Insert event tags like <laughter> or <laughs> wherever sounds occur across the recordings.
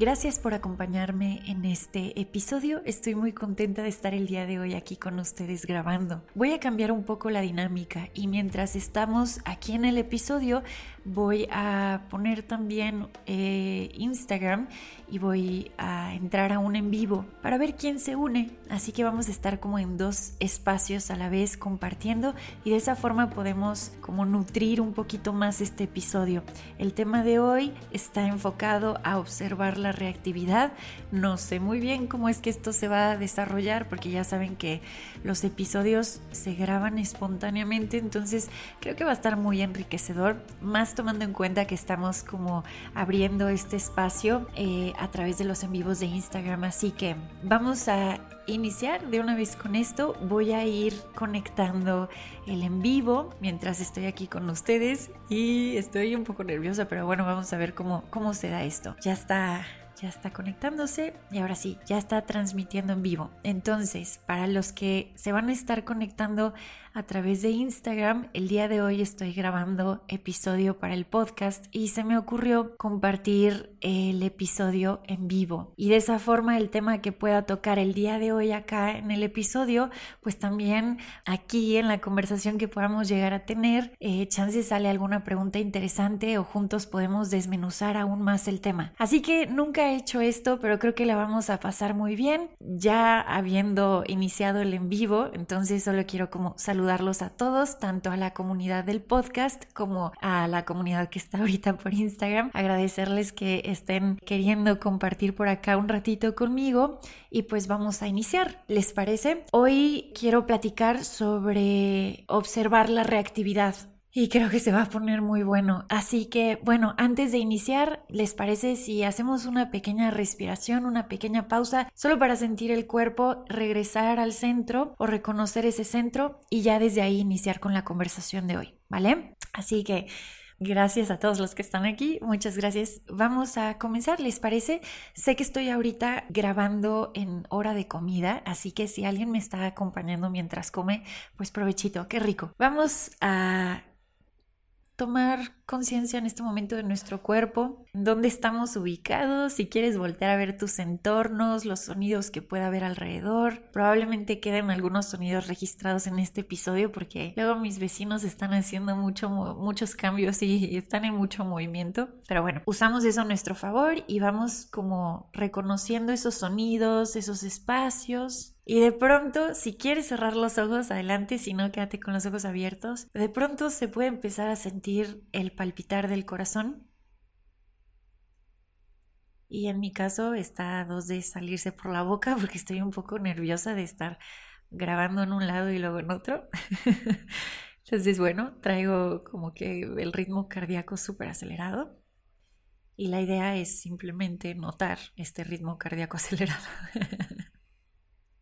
Gracias por acompañarme en este episodio. Estoy muy contenta de estar el día de hoy aquí con ustedes grabando. Voy a cambiar un poco la dinámica y mientras estamos aquí en el episodio voy a poner también eh, Instagram y voy a entrar a un en vivo para ver quién se une. Así que vamos a estar como en dos espacios a la vez compartiendo y de esa forma podemos como nutrir un poquito más este episodio. El tema de hoy está enfocado a observar la reactividad. No sé muy bien cómo es que esto se va a desarrollar porque ya saben que los episodios se graban espontáneamente, entonces creo que va a estar muy enriquecedor, más tomando en cuenta que estamos como abriendo este espacio eh, a través de los en vivos de Instagram, así que vamos a iniciar de una vez con esto. Voy a ir conectando el en vivo mientras estoy aquí con ustedes y estoy un poco nerviosa, pero bueno, vamos a ver cómo, cómo se da esto. Ya está ya está conectándose y ahora sí, ya está transmitiendo en vivo. Entonces, para los que se van a estar conectando a través de Instagram. El día de hoy estoy grabando episodio para el podcast y se me ocurrió compartir el episodio en vivo. Y de esa forma el tema que pueda tocar el día de hoy acá en el episodio, pues también aquí en la conversación que podamos llegar a tener, eh, chance sale alguna pregunta interesante o juntos podemos desmenuzar aún más el tema. Así que nunca he hecho esto, pero creo que la vamos a pasar muy bien. Ya habiendo iniciado el en vivo, entonces solo quiero como saludar saludarlos a todos, tanto a la comunidad del podcast como a la comunidad que está ahorita por Instagram. Agradecerles que estén queriendo compartir por acá un ratito conmigo y pues vamos a iniciar, ¿les parece? Hoy quiero platicar sobre observar la reactividad. Y creo que se va a poner muy bueno. Así que, bueno, antes de iniciar, ¿les parece si hacemos una pequeña respiración, una pequeña pausa, solo para sentir el cuerpo, regresar al centro o reconocer ese centro y ya desde ahí iniciar con la conversación de hoy, ¿vale? Así que... Gracias a todos los que están aquí, muchas gracias. Vamos a comenzar, ¿les parece? Sé que estoy ahorita grabando en hora de comida, así que si alguien me está acompañando mientras come, pues provechito, qué rico. Vamos a tomar conciencia en este momento de nuestro cuerpo, dónde estamos ubicados, si quieres voltear a ver tus entornos, los sonidos que pueda haber alrededor. Probablemente queden algunos sonidos registrados en este episodio porque luego mis vecinos están haciendo mucho, muchos cambios y están en mucho movimiento. Pero bueno, usamos eso a nuestro favor y vamos como reconociendo esos sonidos, esos espacios y de pronto, si quieres cerrar los ojos, adelante, si no, quédate con los ojos abiertos. De pronto se puede empezar a sentir el palpitar del corazón. Y en mi caso está a dos de salirse por la boca <laughs> porque estoy un poco nerviosa de estar grabando en un lado y luego en otro. <laughs> Entonces, bueno, traigo como que el ritmo cardíaco súper acelerado. Y la idea es simplemente notar este ritmo cardíaco <laughs> acelerado.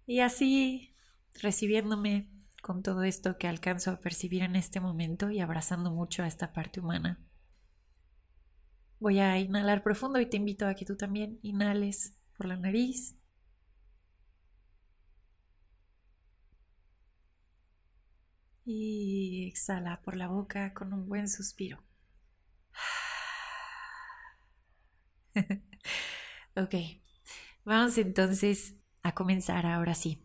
Y así, recibiéndome con todo esto que alcanzo a percibir en este momento y abrazando mucho a esta parte humana. Voy a inhalar profundo y te invito a que tú también inhales por la nariz. Y exhala por la boca con un buen suspiro. <laughs> ok, vamos entonces a comenzar ahora sí.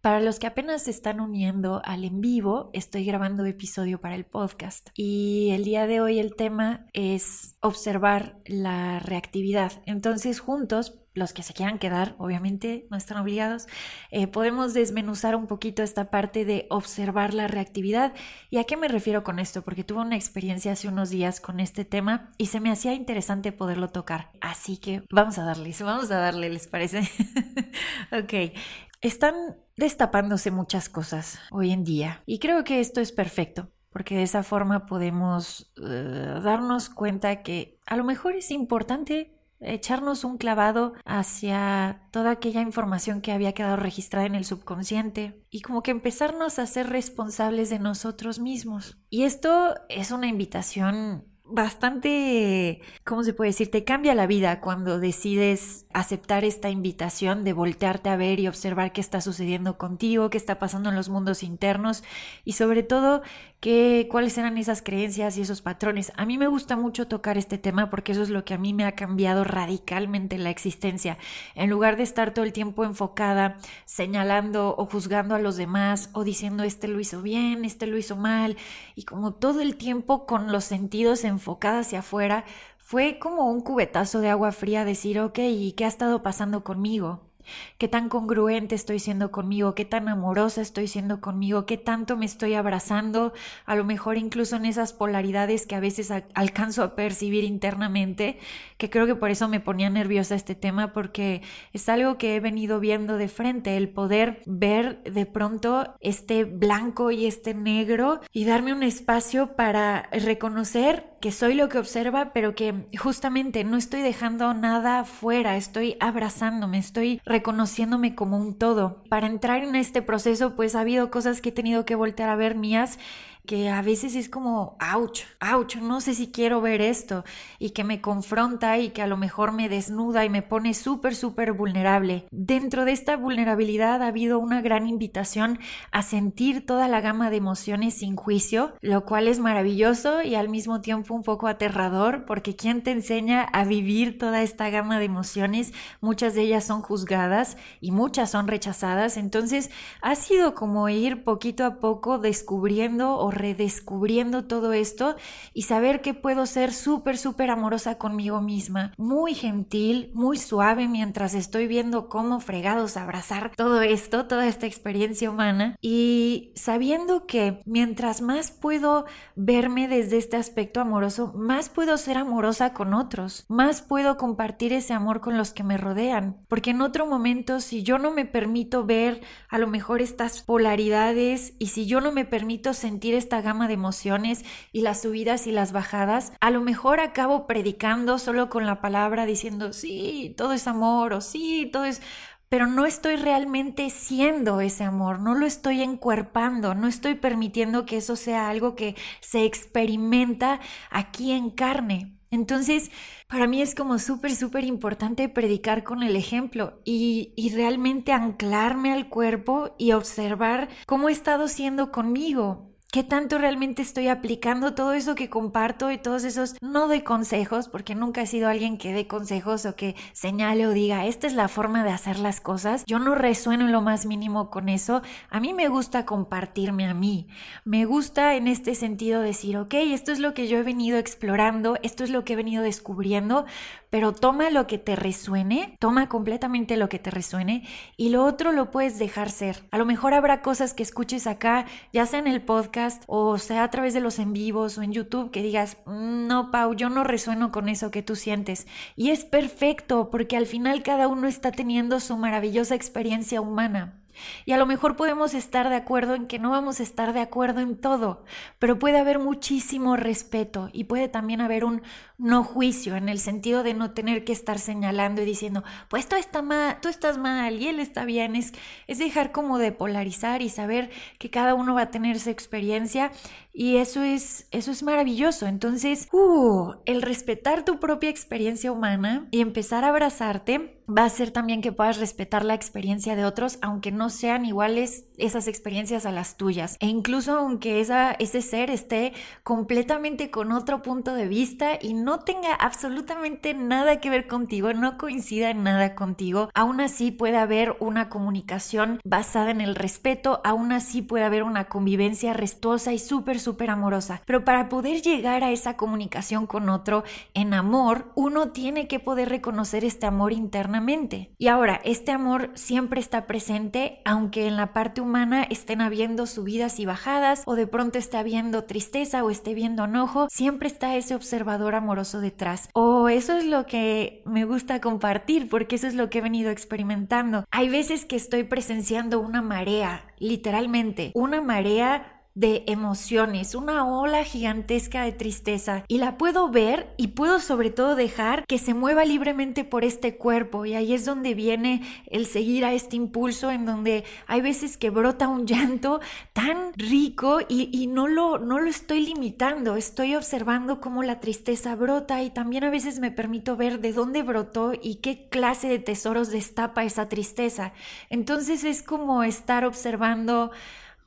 Para los que apenas se están uniendo al en vivo, estoy grabando episodio para el podcast y el día de hoy el tema es observar la reactividad. Entonces juntos los que se quieran quedar, obviamente no están obligados, eh, podemos desmenuzar un poquito esta parte de observar la reactividad. ¿Y a qué me refiero con esto? Porque tuve una experiencia hace unos días con este tema y se me hacía interesante poderlo tocar. Así que vamos a darles, vamos a darle, ¿les parece? <laughs> ok, están destapándose muchas cosas hoy en día y creo que esto es perfecto. porque de esa forma podemos eh, darnos cuenta que a lo mejor es importante echarnos un clavado hacia toda aquella información que había quedado registrada en el subconsciente y como que empezarnos a ser responsables de nosotros mismos. Y esto es una invitación bastante, ¿cómo se puede decir? Te cambia la vida cuando decides aceptar esta invitación de voltearte a ver y observar qué está sucediendo contigo, qué está pasando en los mundos internos y sobre todo qué, cuáles eran esas creencias y esos patrones. A mí me gusta mucho tocar este tema porque eso es lo que a mí me ha cambiado radicalmente la existencia. En lugar de estar todo el tiempo enfocada señalando o juzgando a los demás o diciendo este lo hizo bien, este lo hizo mal y como todo el tiempo con los sentidos en enfocada hacia afuera, fue como un cubetazo de agua fría decir, ok, ¿y qué ha estado pasando conmigo? qué tan congruente estoy siendo conmigo, qué tan amorosa estoy siendo conmigo, qué tanto me estoy abrazando, a lo mejor incluso en esas polaridades que a veces alcanzo a percibir internamente, que creo que por eso me ponía nerviosa este tema, porque es algo que he venido viendo de frente, el poder ver de pronto este blanco y este negro y darme un espacio para reconocer que soy lo que observa, pero que justamente no estoy dejando nada fuera, estoy abrazándome, estoy reconociéndome como un todo. Para entrar en este proceso, pues ha habido cosas que he tenido que voltear a ver mías que a veces es como, ouch, ouch, no sé si quiero ver esto y que me confronta y que a lo mejor me desnuda y me pone súper, súper vulnerable. Dentro de esta vulnerabilidad ha habido una gran invitación a sentir toda la gama de emociones sin juicio, lo cual es maravilloso y al mismo tiempo un poco aterrador porque quien te enseña a vivir toda esta gama de emociones, muchas de ellas son juzgadas y muchas son rechazadas, entonces ha sido como ir poquito a poco descubriendo o redescubriendo todo esto y saber que puedo ser súper, súper amorosa conmigo misma, muy gentil, muy suave mientras estoy viendo cómo fregados abrazar todo esto, toda esta experiencia humana. Y sabiendo que mientras más puedo verme desde este aspecto amoroso, más puedo ser amorosa con otros, más puedo compartir ese amor con los que me rodean, porque en otro momento si yo no me permito ver a lo mejor estas polaridades y si yo no me permito sentir esta gama de emociones y las subidas y las bajadas, a lo mejor acabo predicando solo con la palabra diciendo, sí, todo es amor o sí, todo es pero no estoy realmente siendo ese amor, no lo estoy encuerpando, no estoy permitiendo que eso sea algo que se experimenta aquí en carne. Entonces, para mí es como súper, súper importante predicar con el ejemplo y, y, realmente anclarme al cuerpo y observar cómo he estado siendo conmigo. ¿Qué tanto realmente estoy aplicando todo eso que comparto y todos esos, no doy consejos, porque nunca he sido alguien que dé consejos o que señale o diga, esta es la forma de hacer las cosas. Yo no resueno en lo más mínimo con eso. A mí me gusta compartirme a mí. Me gusta en este sentido decir, ok, esto es lo que yo he venido explorando, esto es lo que he venido descubriendo, pero toma lo que te resuene, toma completamente lo que te resuene y lo otro lo puedes dejar ser. A lo mejor habrá cosas que escuches acá, ya sea en el podcast, o sea a través de los en vivos o en YouTube que digas, mm, no, Pau, yo no resueno con eso que tú sientes. Y es perfecto porque al final cada uno está teniendo su maravillosa experiencia humana. Y a lo mejor podemos estar de acuerdo en que no vamos a estar de acuerdo en todo, pero puede haber muchísimo respeto y puede también haber un no juicio en el sentido de no tener que estar señalando y diciendo, pues tú, está mal, tú estás mal y él está bien. Es, es dejar como de polarizar y saber que cada uno va a tener su experiencia y eso es, eso es maravilloso. Entonces, uh, el respetar tu propia experiencia humana y empezar a abrazarte va a hacer también que puedas respetar la experiencia de otros, aunque no sean iguales esas experiencias a las tuyas. E incluso aunque esa, ese ser esté completamente con otro punto de vista y no tenga absolutamente nada que ver contigo, no coincida en nada contigo, aún así puede haber una comunicación basada en el respeto, aún así puede haber una convivencia restuosa y súper, súper amorosa. Pero para poder llegar a esa comunicación con otro en amor, uno tiene que poder reconocer este amor internamente. Y ahora, este amor siempre está presente, aunque en la parte humana estén habiendo subidas y bajadas, o de pronto esté habiendo tristeza o esté viendo enojo, siempre está ese observador amoroso detrás. O eso es lo que me gusta compartir, porque eso es lo que he venido experimentando. Hay veces que estoy presenciando una marea, literalmente, una marea de emociones, una ola gigantesca de tristeza y la puedo ver y puedo sobre todo dejar que se mueva libremente por este cuerpo y ahí es donde viene el seguir a este impulso en donde hay veces que brota un llanto tan rico y, no, lo, no lo estoy limitando, estoy observando cómo la tristeza brota y también a veces me permito ver de dónde brotó y qué clase de tesoros destapa esa tristeza. Entonces es como estar observando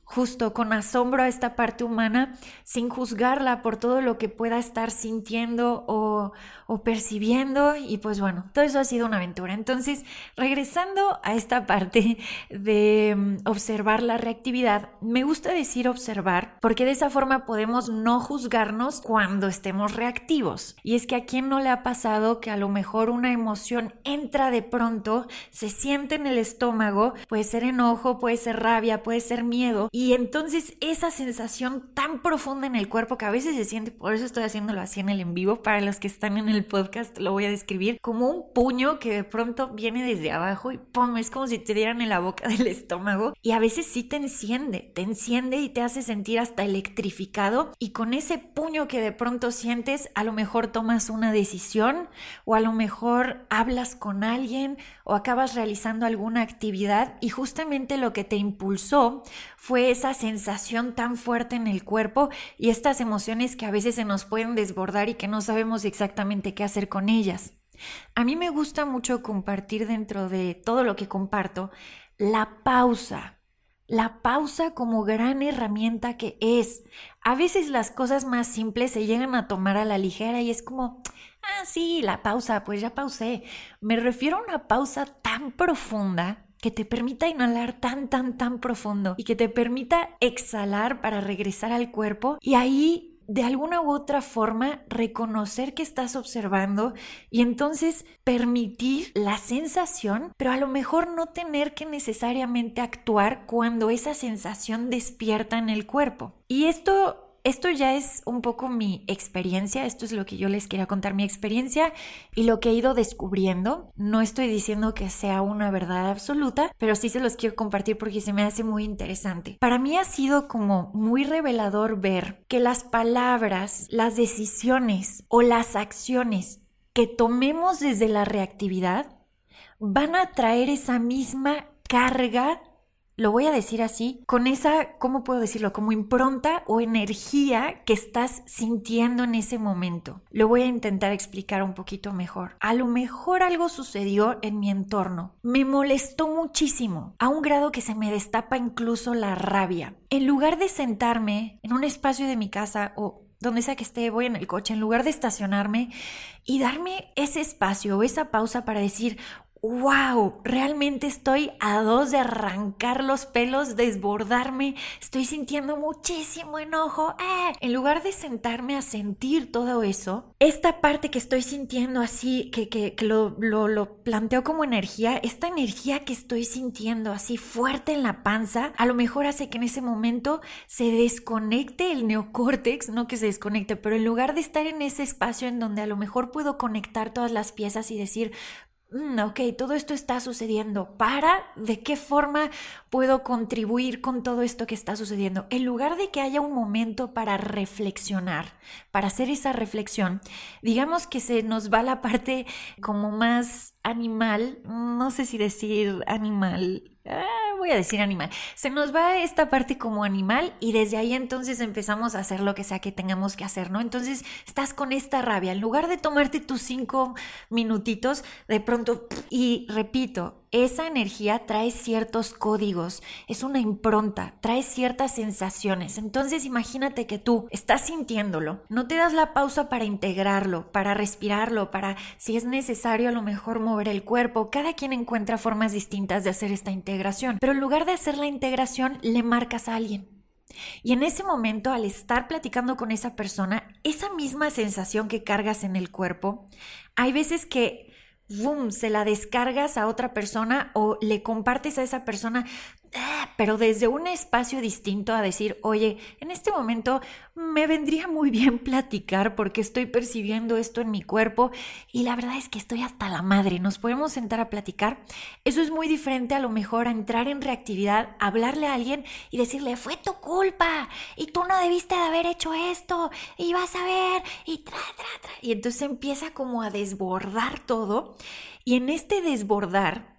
justo con asombro a esta parte humana sin juzgarla por todo lo que pueda estar sintiendo o, percibiendo y pues bueno, todo eso ha sido una aventura. Entonces, regresando a esta parte de mm, observar la reactividad, me gusta decir observar porque de esa forma podemos no juzgarnos cuando estemos reactivos. Y es que a quien no le ha pasado que a lo mejor una emoción entra de pronto, se siente en el estómago, puede ser enojo, puede ser rabia, puede ser miedo y entonces esa sensación tan profunda en el cuerpo que a veces se siente, por eso estoy haciéndolo así en el en vivo para los que están en el podcast lo voy a describir como un puño que de pronto viene desde abajo y ¡pum! es como si te dieran en la boca <laughs> del estómago y a veces sí te enciende, te enciende y te hace sentir hasta electrificado y con ese puño que de pronto sientes a lo mejor tomas una decisión o a lo mejor hablas con alguien o acabas realizando alguna actividad y justamente lo que te impulsó fue esa sensación tan fuerte en el cuerpo y estas emociones que a veces se nos pueden desbordar y que no sabemos exactamente qué hacer con ellas. A mí me gusta mucho compartir dentro de todo lo que comparto la pausa. La pausa como gran herramienta que es. A veces las cosas más simples se llegan a tomar a la ligera y es como, ah, sí, la pausa, pues ya pausé. Me refiero a una pausa tan profunda que te permita inhalar tan, tan, tan profundo y que te permita exhalar para regresar al cuerpo y ahí de alguna u otra forma reconocer que estás observando y entonces permitir la sensación, pero a lo mejor no tener que necesariamente actuar cuando esa sensación despierta en el cuerpo. Y esto esto ya es un poco mi experiencia, esto es lo que yo les quería contar, mi experiencia y lo que he ido descubriendo. No estoy diciendo que sea una verdad absoluta, pero sí se los quiero compartir porque se me hace muy interesante. Para mí ha sido como muy revelador ver que las palabras, las decisiones o las acciones que tomemos desde la reactividad van a traer esa misma carga lo voy a decir así, con esa, ¿cómo puedo decirlo? Como impronta o energía que estás sintiendo en ese momento. Lo voy a intentar explicar un poquito mejor. A lo mejor algo sucedió en mi entorno. Me molestó muchísimo, a un grado que se me destapa incluso la rabia. En lugar de sentarme en un espacio de mi casa o donde sea que esté, voy en el coche, en lugar de estacionarme y darme ese espacio o esa pausa para decir, wow, realmente estoy a dos de arrancar los pelos, desbordarme, estoy sintiendo muchísimo enojo. Eh, en lugar de sentarme a sentir todo eso, esta parte que estoy sintiendo así, que, que, lo, lo, lo planteo como energía, esta energía que estoy sintiendo así fuerte en la panza, a lo mejor hace que en ese momento se desconecte el neocórtex, no que se desconecte, pero en lugar de estar en ese espacio en donde a lo mejor puedo conectar todas las piezas y decir, Mm, ok, todo esto está sucediendo. ¿Para? ¿De qué forma puedo contribuir con todo esto que está sucediendo? En lugar de que haya un momento para reflexionar, para hacer esa reflexión, digamos que se nos va la parte como más animal, no sé si decir animal, ah, voy a decir animal, se nos va esta parte como animal y desde ahí entonces empezamos a hacer lo que sea que tengamos que hacer, ¿no? Entonces estás con esta rabia, en lugar de tomarte tus cinco minutitos, de pronto, y repito, esa energía trae ciertos códigos, es una impronta, trae ciertas sensaciones. Entonces imagínate que tú estás sintiéndolo, no te das la pausa para integrarlo, para respirarlo, para si es necesario a lo mejor mover el cuerpo. Cada quien encuentra formas distintas de hacer esta integración, pero en lugar de hacer la integración le marcas a alguien. Y en ese momento, al estar platicando con esa persona, esa misma sensación que cargas en el cuerpo, hay veces que boom, se la descargas a otra persona o le compartes a esa persona, pero desde un espacio distinto a decir, oye, en este momento me vendría muy bien platicar porque estoy percibiendo esto en mi cuerpo y la verdad es que estoy hasta la madre, nos podemos sentar a platicar. Eso es muy diferente a lo mejor a entrar en reactividad, hablarle a alguien y decirle, fue tu culpa y tú no debiste de haber hecho esto y vas a ver y tra, tra, tra. Y entonces empieza como a desbordar todo y en este desbordar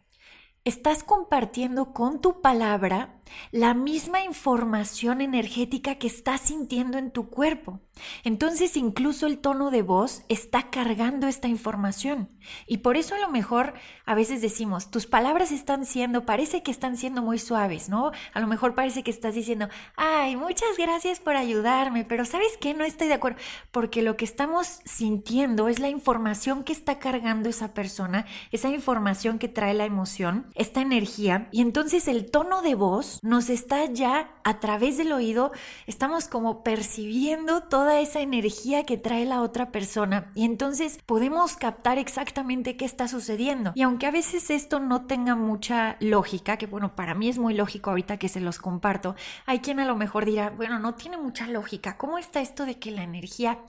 estás compartiendo con tu palabra la misma información energética que estás sintiendo en tu cuerpo. Entonces incluso el tono de voz está cargando esta información. Y por eso a lo mejor a veces decimos, tus palabras están siendo, parece que están siendo muy suaves, ¿no? A lo mejor parece que estás diciendo, ay, muchas gracias por ayudarme, pero ¿sabes qué? No estoy de acuerdo. Porque lo que estamos sintiendo es la información que está cargando esa persona, esa información que trae la emoción, esta energía. Y entonces el tono de voz nos está ya a través del oído, estamos como percibiendo toda esa energía que trae la otra persona y entonces podemos captar exactamente qué está sucediendo. Y aunque a veces esto no tenga mucha lógica, que bueno, para mí es muy lógico ahorita que se los comparto, hay quien a lo mejor dirá, bueno, no tiene mucha lógica, ¿cómo está esto de que la energía,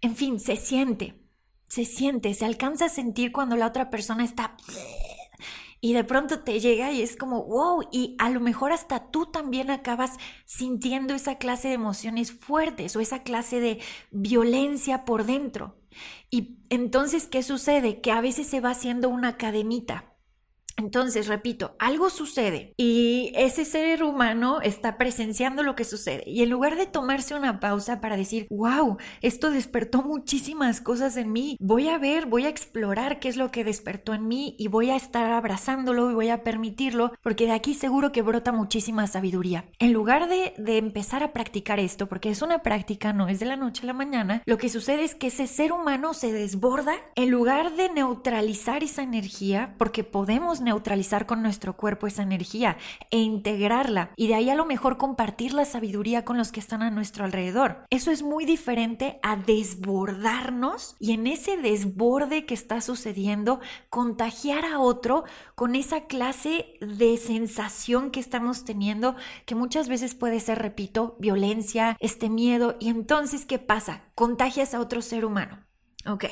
en fin, se siente? Se siente, se alcanza a sentir cuando la otra persona está y de pronto te llega y es como, wow, y a lo mejor hasta tú también acabas sintiendo esa clase de emociones fuertes o esa clase de violencia por dentro. Y entonces, ¿qué sucede? Que a veces se va haciendo una cadenita. Entonces, repito, algo sucede y ese ser humano está presenciando lo que sucede y en lugar de tomarse una pausa para decir, wow, esto despertó muchísimas cosas en mí, voy a ver, voy a explorar qué es lo que despertó en mí y voy a estar abrazándolo y voy a permitirlo porque de aquí seguro que brota muchísima sabiduría. En lugar de, de empezar a practicar esto, porque es una práctica, no es de la noche a la mañana, lo que sucede es que ese ser humano se desborda en lugar de neutralizar esa energía, porque podemos neutralizar con nuestro cuerpo esa energía e integrarla y de ahí a lo mejor compartir la sabiduría con los que están a nuestro alrededor. Eso es muy diferente a desbordarnos y en ese desborde que está sucediendo contagiar a otro con esa clase de sensación que estamos teniendo que muchas veces puede ser, repito, violencia, este miedo y entonces ¿qué pasa? Contagias a otro ser humano. Ok.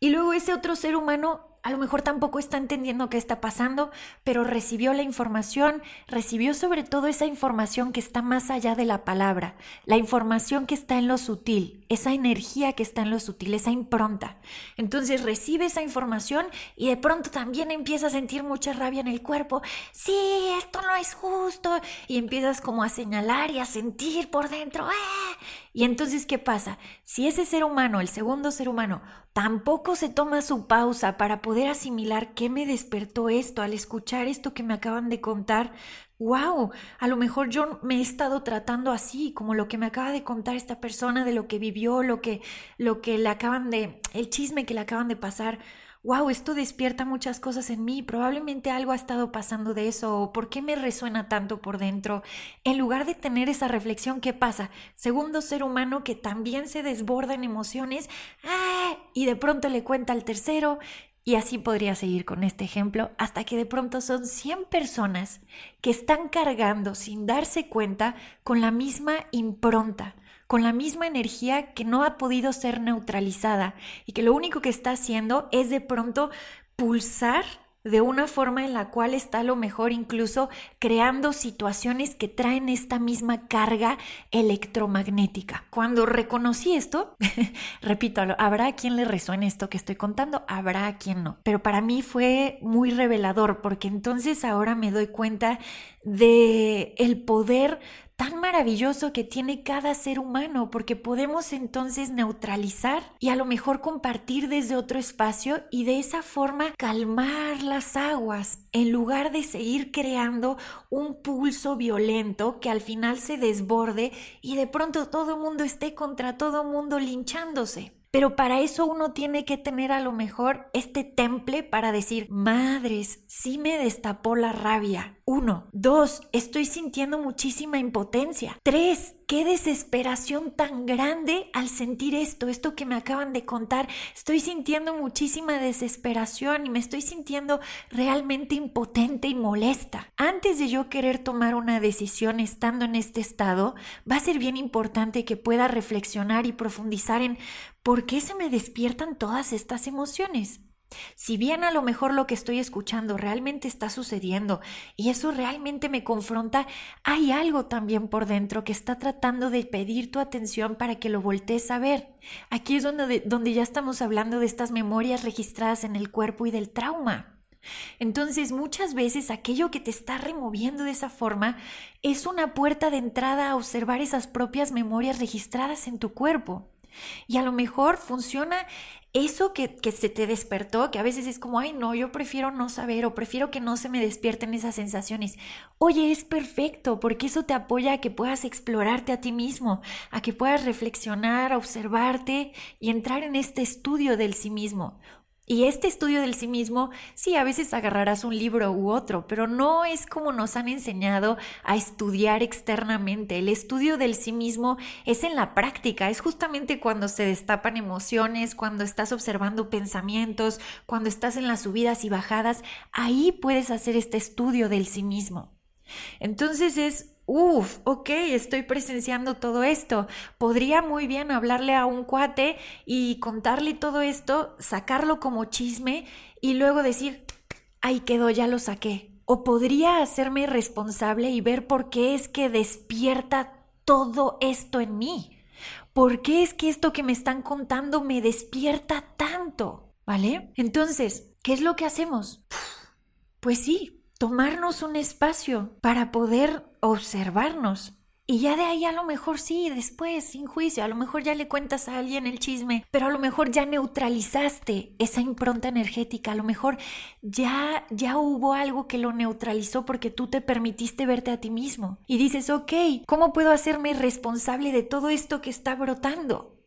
Y luego ese otro ser humano a lo mejor tampoco está entendiendo qué está pasando, pero recibió la información, recibió sobre todo esa información que está más allá de la palabra, la información que está en lo sutil, esa energía que está en lo sutil, esa impronta. Entonces recibe esa información y de pronto también empieza a sentir mucha rabia en el cuerpo. Sí, esto no es justo. Y empiezas como a señalar y a sentir por dentro. ¡eh! Y entonces, ¿qué pasa? Si ese ser humano, el segundo ser humano, tampoco se toma su pausa para poder asimilar qué me despertó esto al escuchar esto que me acaban de contar, wow, a lo mejor yo me he estado tratando así, como lo que me acaba de contar esta persona de lo que vivió, lo que, lo que le acaban de, el chisme que le acaban de pasar wow, esto despierta muchas cosas en mí, probablemente algo ha estado pasando de eso, por qué me resuena tanto por dentro. En lugar de tener esa reflexión, ¿qué pasa? Segundo ser humano que también se desborda en emociones, ¡ah! y de pronto le cuenta al tercero, y así podría seguir con este ejemplo hasta que de pronto son 100 personas que están cargando sin darse cuenta con la misma impronta, con la misma energía que no ha podido ser neutralizada y que lo único que está haciendo es de pronto pulsar de una forma en la cual está a lo mejor incluso creando situaciones que traen esta misma carga electromagnética. Cuando reconocí esto, <laughs> repito, habrá a quien le resuene esto que estoy contando, habrá a quien no, pero para mí fue muy revelador porque entonces ahora me doy cuenta de el poder tan maravilloso que tiene cada ser humano, porque podemos entonces neutralizar y a lo mejor compartir desde otro espacio y de esa forma calmar las aguas, en lugar de seguir creando un pulso violento que al final se desborde y de pronto todo el mundo esté contra todo el mundo linchándose. Pero para eso uno tiene que tener a lo mejor este temple para decir, madres, sí me destapó la rabia, Uno. Dos, estoy sintiendo muchísima impotencia. Tres, qué desesperación tan grande al sentir esto, esto que me acaban de contar. Estoy sintiendo muchísima desesperación y me estoy sintiendo realmente impotente y molesta. Antes de yo querer tomar una decisión estando en este estado, va a ser bien importante que pueda reflexionar y profundizar en por qué se me despiertan todas estas emociones. Si bien a lo mejor lo que estoy escuchando realmente está sucediendo y eso realmente me confronta, hay algo también por dentro que está tratando de pedir tu atención para que lo voltees a ver. Aquí es donde, donde ya estamos hablando de estas memorias registradas en el cuerpo y del trauma. Entonces muchas veces aquello que te está removiendo de esa forma es una puerta de entrada a observar esas propias memorias registradas en tu cuerpo. Y a lo mejor funciona eso que, que, se te despertó, que a veces es como, ay, no, yo prefiero no saber o prefiero que no se me despierten esas sensaciones. Oye, es perfecto, porque eso te apoya a que puedas explorarte a ti mismo, a que puedas reflexionar, observarte y entrar en este estudio del sí mismo. Y este estudio del sí mismo, sí, a veces agarrarás un libro u otro, pero no es como nos han enseñado a estudiar externamente. El estudio del sí mismo es en la práctica, es justamente cuando se destapan emociones, cuando estás observando pensamientos, cuando estás en las subidas y bajadas, ahí puedes hacer este estudio del sí mismo. Entonces es Uf, ok, estoy presenciando todo esto. Podría muy bien hablarle a un cuate y contarle todo esto, sacarlo como chisme y luego decir, ahí quedó, ya lo saqué. O podría hacerme responsable y ver por qué es que despierta todo esto en mí. ¿Por qué es que esto que me están contando me despierta tanto? ¿Vale? Entonces, ¿qué es lo que hacemos? Pues sí, tomarnos un espacio para poder observarnos. Y ya de ahí a lo mejor sí, después, sin juicio, a lo mejor ya le cuentas a alguien el chisme, pero a lo mejor ya neutralizaste esa impronta energética, a lo mejor ya, ya hubo algo que lo neutralizó porque tú te permitiste verte a ti mismo. Y dices, ok, ¿cómo puedo hacerme responsable de todo esto que está brotando?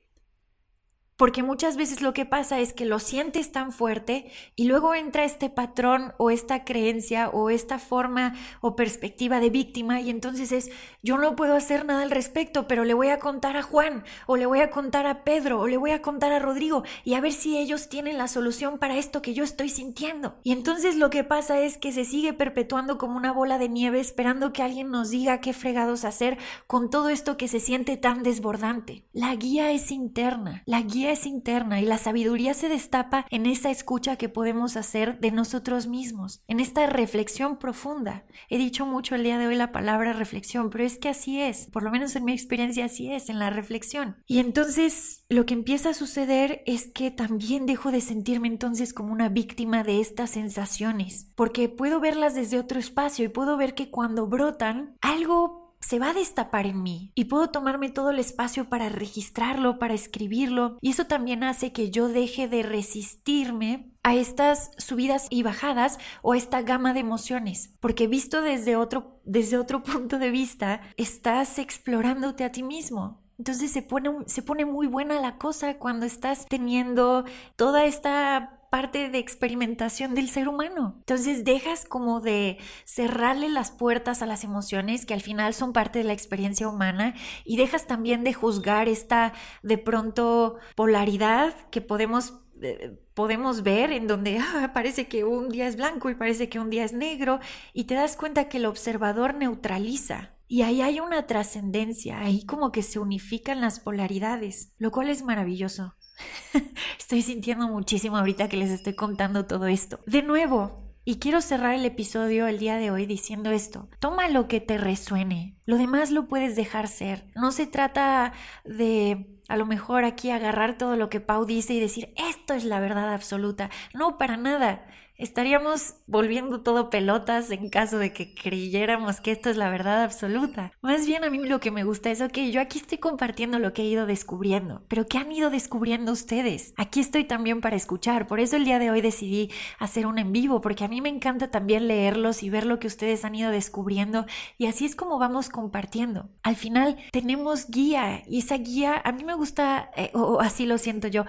Porque muchas veces lo que pasa es que lo sientes tan fuerte y luego entra este patrón o esta creencia o esta forma o perspectiva de víctima y entonces es yo no puedo hacer nada al respecto, pero le voy a contar a Juan o le voy a contar a Pedro o le voy a contar a Rodrigo y a ver si ellos tienen la solución para esto que yo estoy sintiendo. Y entonces lo que pasa es que se sigue perpetuando como una bola de nieve esperando que alguien nos diga qué fregados hacer con todo esto que se siente tan desbordante. La guía es interna, la guía es interna y la sabiduría se destapa en esa escucha que podemos hacer de nosotros mismos, en esta reflexión profunda. He dicho mucho el día de hoy la palabra reflexión, pero es que así es, por lo menos en mi experiencia así es, en la reflexión. Y entonces lo que empieza a suceder es que también dejo de sentirme entonces como una víctima de estas sensaciones, porque puedo verlas desde otro espacio y puedo ver que cuando brotan, algo se va a destapar en mí y puedo tomarme todo el espacio para registrarlo, para escribirlo. Y eso también hace que yo deje de resistirme a estas subidas y bajadas o esta gama de emociones, porque visto desde otro desde otro <laughs> punto de vista, estás explorándote a ti mismo, entonces se pone, se pone muy buena la cosa cuando estás teniendo toda esta parte de experimentación del ser humano. Entonces dejas como de cerrarle las puertas a las emociones que al final son parte de la experiencia humana y dejas también de juzgar esta de pronto polaridad que podemos eh, podemos ver en donde <laughs> ah, parece que un día es blanco y parece que un día es negro y te das cuenta que el observador neutraliza y ahí hay una trascendencia, ahí como que se unifican las polaridades, lo cual es maravilloso. <laughs> estoy sintiendo muchísimo ahorita que les estoy contando todo esto. De nuevo, y quiero cerrar el episodio el día de hoy diciendo esto. Toma lo que te resuene. Lo demás lo puedes dejar ser. No se trata de a lo mejor aquí agarrar todo lo que Pau dice y decir, esto es la verdad absoluta. No, para nada estaríamos volviendo todo pelotas en caso de que creyéramos que esto es la verdad absoluta. Más bien a mí lo que me gusta es, ok, yo aquí estoy compartiendo lo que he ido descubriendo, pero ¿qué han ido descubriendo ustedes? Aquí estoy también para escuchar, por eso el día de hoy decidí hacer un en vivo, porque a mí me encanta también leerlos y ver lo que ustedes han ido descubriendo y así es como vamos compartiendo. Al final tenemos guía y esa guía a mí me gusta, eh, o así lo siento yo,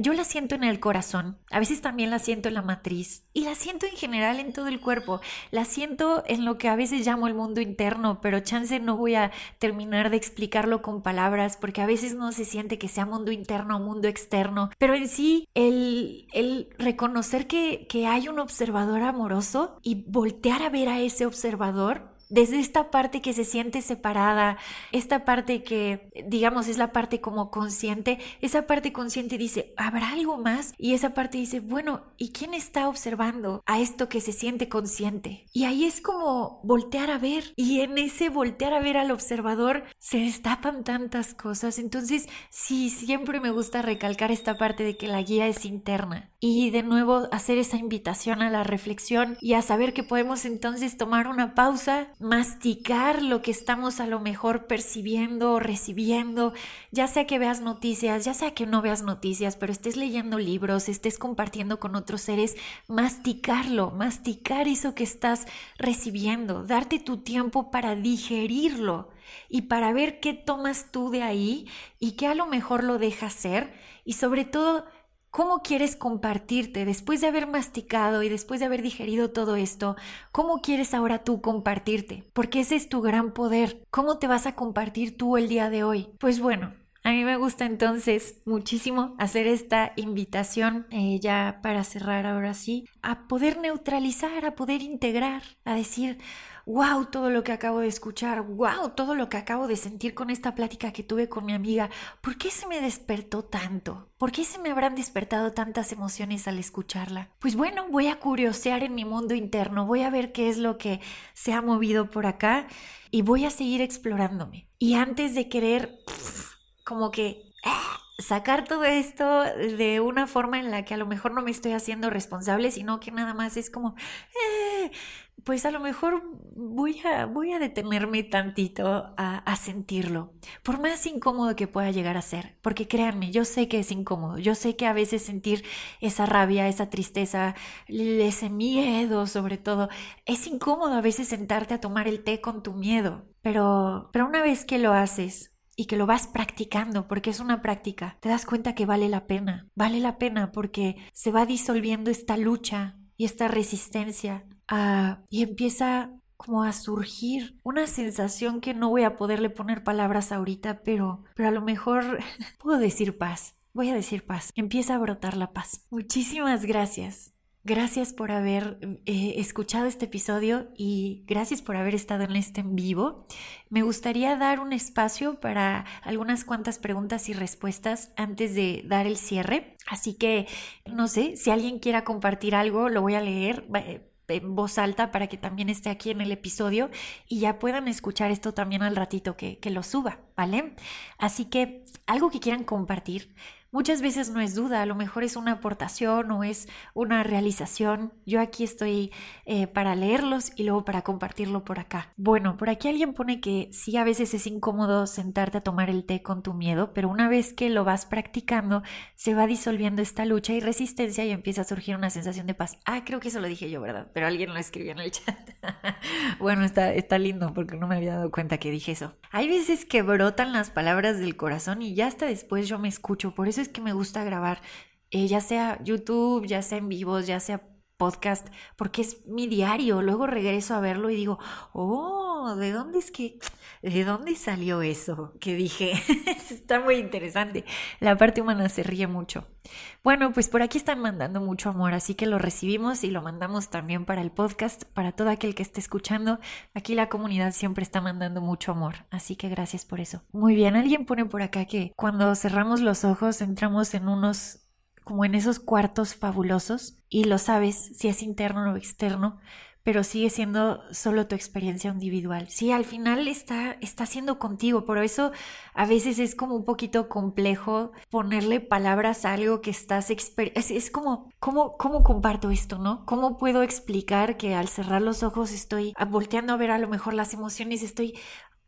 yo la siento en el corazón, a veces también la siento en la matriz y la siento en general en todo el cuerpo. La siento en lo que a veces llamo el mundo interno, pero chance no voy a terminar de explicarlo con palabras porque a veces no se siente que sea mundo interno o mundo externo. Pero en sí, el, el reconocer que, que hay un observador amoroso y voltear a ver a ese observador desde esta parte que se siente separada, esta parte que, digamos, es la parte como consciente, esa parte consciente dice, ¿habrá algo más? Y esa parte dice, bueno, ¿y quién está observando a esto que se siente consciente? Y ahí es como voltear a ver, y en ese voltear a ver al observador se destapan tantas cosas. Entonces, sí, siempre me gusta recalcar esta parte de que la guía es interna y de nuevo hacer esa invitación a la reflexión y a saber que podemos entonces tomar una pausa masticar lo que estamos a lo mejor percibiendo o recibiendo, ya sea que veas noticias, ya sea que no veas noticias, pero estés leyendo libros, estés compartiendo con otros seres, masticarlo, masticar eso que estás recibiendo, darte tu tiempo para digerirlo y para ver qué tomas tú de ahí y qué a lo mejor lo dejas ser y sobre todo ¿Cómo quieres compartirte después de haber masticado y después de haber digerido todo esto? ¿Cómo quieres ahora tú compartirte? Porque ese es tu gran poder. ¿Cómo te vas a compartir tú el día de hoy? Pues bueno, a mí me gusta entonces muchísimo hacer esta invitación, eh, ya para cerrar ahora sí, a poder neutralizar, a poder integrar, a decir, wow, todo lo que acabo de escuchar, wow, todo lo que acabo de sentir con esta plática que tuve con mi amiga, ¿por qué se me despertó tanto? ¿Por qué se me habrán despertado tantas emociones al escucharla? Pues bueno, voy a curiosear en mi mundo interno, voy a ver qué es lo que se ha movido por acá y voy a seguir explorándome. Y antes de querer, como que... ¡ah! sacar todo esto de una forma en la que a lo mejor no me estoy haciendo responsable, sino que nada más es como, eh, pues a lo mejor voy a, voy a detenerme tantito a, a, sentirlo, por más incómodo que pueda llegar a ser, porque créanme, yo sé que es incómodo, yo sé que a veces sentir esa rabia, esa tristeza, ese miedo sobre todo, es incómodo a veces sentarte a tomar el té con tu miedo, pero, pero una vez que lo haces, y que lo vas practicando, porque es una práctica, te das cuenta que vale la pena, vale la pena porque se va disolviendo esta lucha y esta resistencia y empieza como a surgir una sensación que no voy a poderle poner palabras ahorita, pero, pero a lo mejor <laughs> puedo decir paz. Voy a decir paz. Empieza a brotar la paz. Muchísimas gracias. Gracias por haber eh, escuchado este episodio y gracias por haber estado en este en vivo. Me gustaría dar un espacio para algunas cuantas preguntas y respuestas antes de dar el cierre. Así que, no sé, si alguien quiera compartir algo, lo voy a leer en voz alta para que también esté aquí en el episodio y ya puedan escuchar esto también al ratito que, que lo suba, ¿vale? Así que algo que quieran compartir, Muchas veces no es duda, a lo mejor es una aportación o es una realización. Yo aquí estoy eh, para leerlos y luego para compartirlo por acá. Bueno, por aquí alguien pone que sí, a veces es incómodo sentarte a tomar el té con tu miedo, pero una vez que lo vas practicando, se va disolviendo esta lucha y resistencia y empieza a surgir una sensación de paz. Ah, creo que eso lo dije yo, ¿verdad? Pero alguien lo escribió en el chat. <laughs> bueno, está, está lindo porque no me había dado cuenta que dije eso. Hay veces que brotan las palabras del corazón y ya hasta después yo me escucho, por eso que me gusta grabar, eh, ya sea YouTube, ya sea en vivos, ya sea podcast, porque es mi diario. Luego regreso a verlo y digo, oh, ¿de dónde es que, de dónde salió eso que dije? <laughs> Está muy interesante. La parte humana se ríe mucho. Bueno, pues por aquí están mandando mucho amor, así que lo recibimos y lo mandamos también para el podcast, para todo aquel que esté escuchando. Aquí la comunidad siempre está mandando mucho amor, así que gracias por eso. Muy bien, alguien pone por acá que cuando cerramos los ojos entramos en unos como en esos cuartos fabulosos y lo sabes si es interno o externo, pero sigue siendo solo tu experiencia individual. Sí, al final está, está siendo contigo, por eso a veces es como un poquito complejo ponerle palabras a algo que estás es, es como, ¿cómo, ¿cómo comparto esto, no? ¿Cómo puedo explicar que al cerrar los ojos estoy volteando a ver a lo mejor las emociones, estoy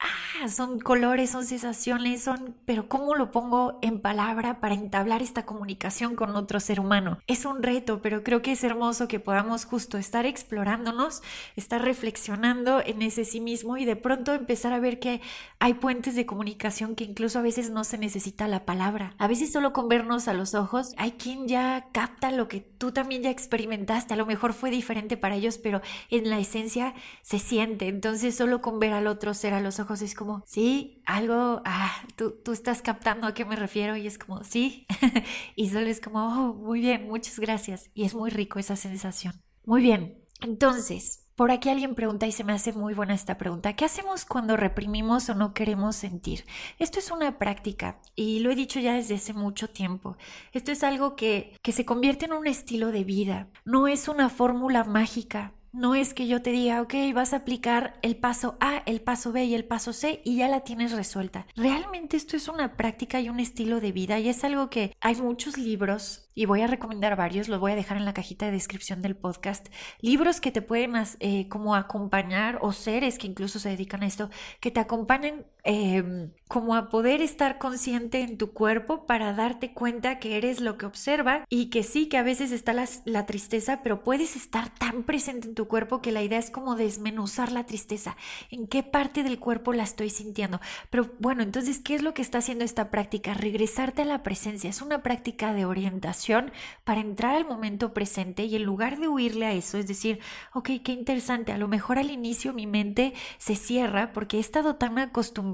ah, son colores, son sensaciones, son, pero ¿cómo lo pongo en palabra para entablar esta comunicación con otro ser humano? Es un reto, pero creo que es hermoso que podamos justo estar explorándonos, estar reflexionando en ese sí mismo y de pronto empezar a ver que hay puentes de comunicación que incluso a veces no se necesita la palabra. A veces solo con vernos a los ojos, hay quien ya capta lo que tú también ya experimentaste, a lo mejor fue diferente para ellos, pero en la esencia se siente. Entonces solo con ver al otro ser a los ojos es como, sí, algo, ah, tú, tú estás captando a qué me refiero y es como, sí. <laughs> y solo es como, oh, muy bien, muchas gracias. Y es muy rico esa sensación. Muy bien, entonces, por aquí alguien pregunta y se me hace muy buena esta pregunta. ¿Qué hacemos cuando reprimimos o no queremos sentir? Esto es una práctica y lo he dicho ya desde hace mucho tiempo. Esto es algo que, que se convierte en un estilo de vida. No es una fórmula mágica. No es que yo te diga, ok, vas a aplicar el paso A, el paso B y el paso C y ya la tienes resuelta. Realmente esto es una práctica y un estilo de vida y es algo que hay muchos libros y voy a recomendar varios, los voy a dejar en la cajita de descripción del podcast, libros que te pueden eh, como acompañar o seres que incluso se dedican a esto, que te acompañan em, como a poder estar consciente en tu cuerpo para darte cuenta que eres lo que observa y que sí, que a veces está la, la tristeza, pero puedes estar tan presente en tu cuerpo que la idea es como desmenuzar la tristeza, en qué parte del cuerpo la estoy sintiendo. Pero bueno, entonces, ¿qué es lo que está haciendo esta práctica? Regresarte a la presencia, es una práctica de orientación para entrar al momento presente y en lugar de huirle a eso, es decir, ok, qué interesante, a lo mejor al inicio mi mente se cierra porque he estado tan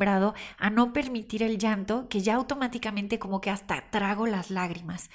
a no permitir el llanto que ya automáticamente como que hasta trago las lágrimas.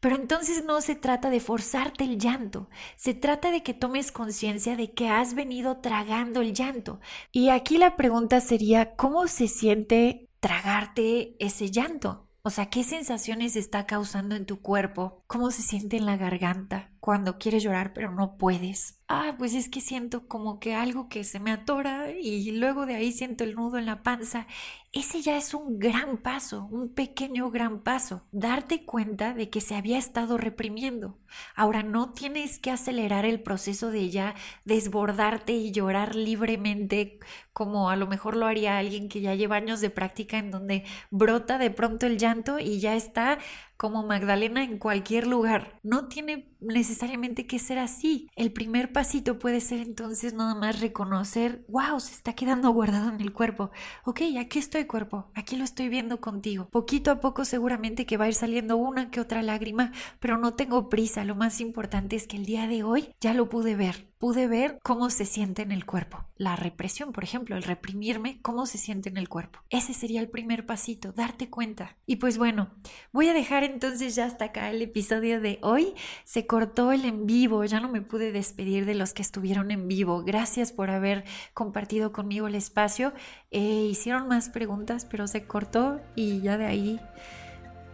Pero entonces no se trata de forzarte el llanto, se trata de que tomes conciencia de que has venido tragando el llanto. Y aquí la pregunta sería, ¿cómo se siente tragarte ese llanto? O sea, ¿qué sensaciones está causando en tu cuerpo? ¿Cómo se siente en la garganta cuando quieres llorar pero no puedes? Ah, pues es que siento como que algo que se me atora y luego de ahí siento el nudo en la panza. Ese ya es un gran paso, un pequeño gran paso. Darte cuenta de que se había estado reprimiendo. Ahora no tienes que acelerar el proceso de ya desbordarte y llorar libremente como a lo mejor lo haría alguien que ya lleva años de práctica en donde brota de pronto el llanto y ya está como Magdalena en cualquier lugar. No tiene necesariamente que ser así. El primer pasito puede ser entonces nada más reconocer, wow, se está quedando guardado en el cuerpo. Ok, aquí estoy cuerpo, aquí lo estoy viendo contigo. Poquito a poco seguramente que va a ir saliendo una que otra lágrima, pero no tengo prisa. Lo más importante es que el día de hoy ya lo pude ver pude ver cómo se siente en el cuerpo. La represión, por ejemplo, el reprimirme, cómo se siente en el cuerpo. Ese sería el primer pasito, darte cuenta. Y pues bueno, voy a dejar entonces ya hasta acá el episodio de hoy. Se cortó el en vivo, ya no me pude despedir de los que estuvieron en vivo. Gracias por haber compartido conmigo el espacio. Eh, hicieron más preguntas, pero se cortó y ya de ahí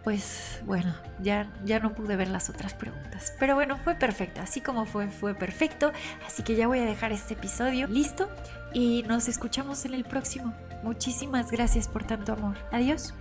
pues bueno, ya, ya no pude ver las otras preguntas. Pero bueno, fue perfecta, así como fue, fue perfecto. Así que ya voy a dejar este episodio listo y nos escuchamos en el próximo. Muchísimas gracias por tanto amor. Adiós.